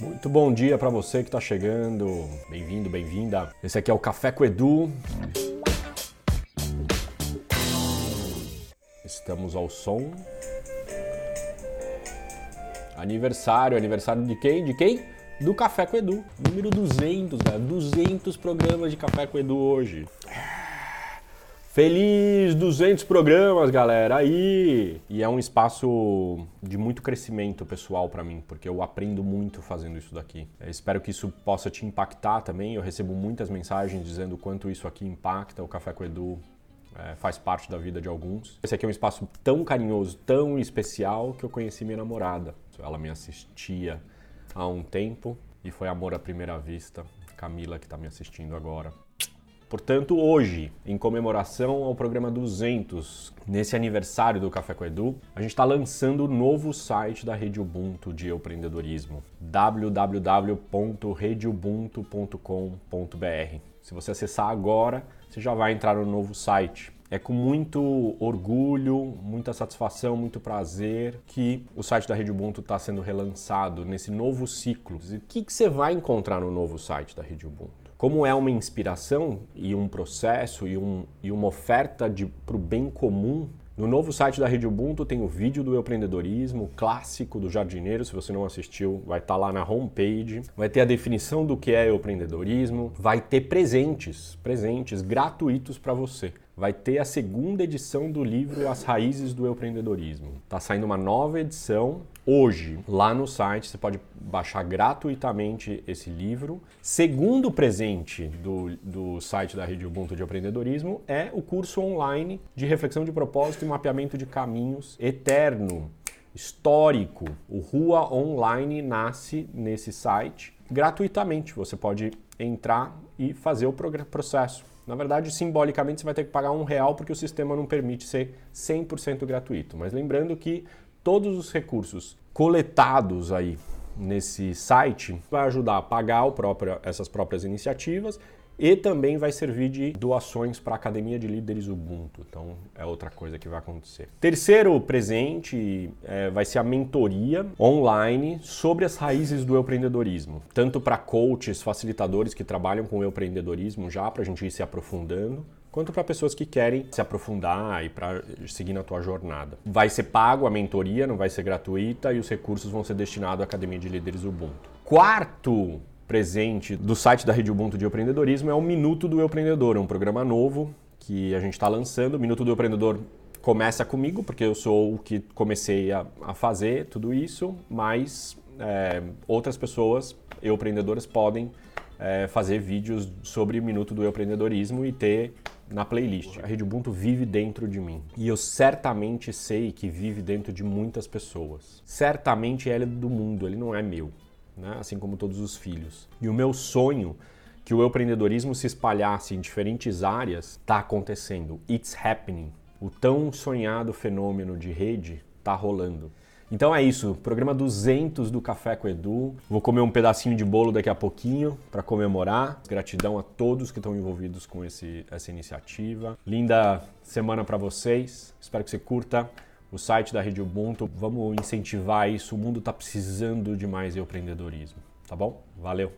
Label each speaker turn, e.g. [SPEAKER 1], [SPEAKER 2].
[SPEAKER 1] Muito bom dia para você que está chegando. Bem-vindo, bem-vinda. Esse aqui é o Café com Edu. Estamos ao som. Aniversário, aniversário de quem? De quem? Do Café com Edu. Número 200, galera. 200 programas de Café com Edu hoje. Feliz 200 programas, galera! Aí! E é um espaço de muito crescimento pessoal para mim, porque eu aprendo muito fazendo isso daqui. Eu espero que isso possa te impactar também. Eu recebo muitas mensagens dizendo o quanto isso aqui impacta. O Café com Edu é, faz parte da vida de alguns. Esse aqui é um espaço tão carinhoso, tão especial, que eu conheci minha namorada. Ela me assistia há um tempo e foi amor à primeira vista. Camila, que está me assistindo agora. Portanto, hoje, em comemoração ao programa 200, nesse aniversário do Café com Edu, a gente está lançando o novo site da Rede Ubuntu de empreendedorismo, www.redeubuntu.com.br. Se você acessar agora, você já vai entrar no novo site. É com muito orgulho, muita satisfação, muito prazer que o site da Rede Ubuntu está sendo relançado nesse novo ciclo. O que, que você vai encontrar no novo site da Rede Ubuntu? Como é uma inspiração e um processo e, um, e uma oferta para o bem comum, no novo site da Rede Ubuntu tem o vídeo do empreendedorismo, clássico do jardineiro. Se você não assistiu, vai estar tá lá na homepage. Vai ter a definição do que é empreendedorismo. Vai ter presentes, presentes gratuitos para você vai ter a segunda edição do livro As Raízes do Empreendedorismo. Está saindo uma nova edição hoje lá no site. Você pode baixar gratuitamente esse livro. Segundo presente do, do site da Rede Ubuntu de Empreendedorismo é o curso online de reflexão de propósito e mapeamento de caminhos eterno histórico. O Rua Online nasce nesse site gratuitamente. Você pode entrar e fazer o processo. Na verdade, simbolicamente, você vai ter que pagar um real porque o sistema não permite ser 100% gratuito. Mas lembrando que todos os recursos coletados aí nesse site vai ajudar a pagar próprio, essas próprias iniciativas e também vai servir de doações para a Academia de Líderes Ubuntu. Então é outra coisa que vai acontecer. Terceiro presente é, vai ser a mentoria online sobre as raízes do empreendedorismo, tanto para coaches, facilitadores que trabalham com o empreendedorismo já para a gente ir se aprofundando, quanto para pessoas que querem se aprofundar e para seguir na tua jornada. Vai ser pago a mentoria, não vai ser gratuita e os recursos vão ser destinados à Academia de Líderes Ubuntu. Quarto presente do site da Rede Ubuntu de Empreendedorismo é o Minuto do Empreendedor, um programa novo que a gente está lançando. O Minuto do Empreendedor começa comigo, porque eu sou o que comecei a, a fazer tudo isso, mas é, outras pessoas, empreendedoras, podem é, fazer vídeos sobre o Minuto do Empreendedorismo e ter na playlist. A Rede Ubuntu vive dentro de mim. E eu certamente sei que vive dentro de muitas pessoas. Certamente ele é do mundo, ele não é meu né? assim como todos os filhos. E o meu sonho que o empreendedorismo se espalhasse em diferentes áreas está acontecendo. It's happening. O tão sonhado fenômeno de rede está rolando. Então é isso, programa 200 do Café com Edu. Vou comer um pedacinho de bolo daqui a pouquinho para comemorar. Gratidão a todos que estão envolvidos com esse, essa iniciativa. Linda semana para vocês. Espero que você curta o site da Rede Ubuntu. Vamos incentivar isso. O mundo está precisando de mais empreendedorismo, tá bom? Valeu!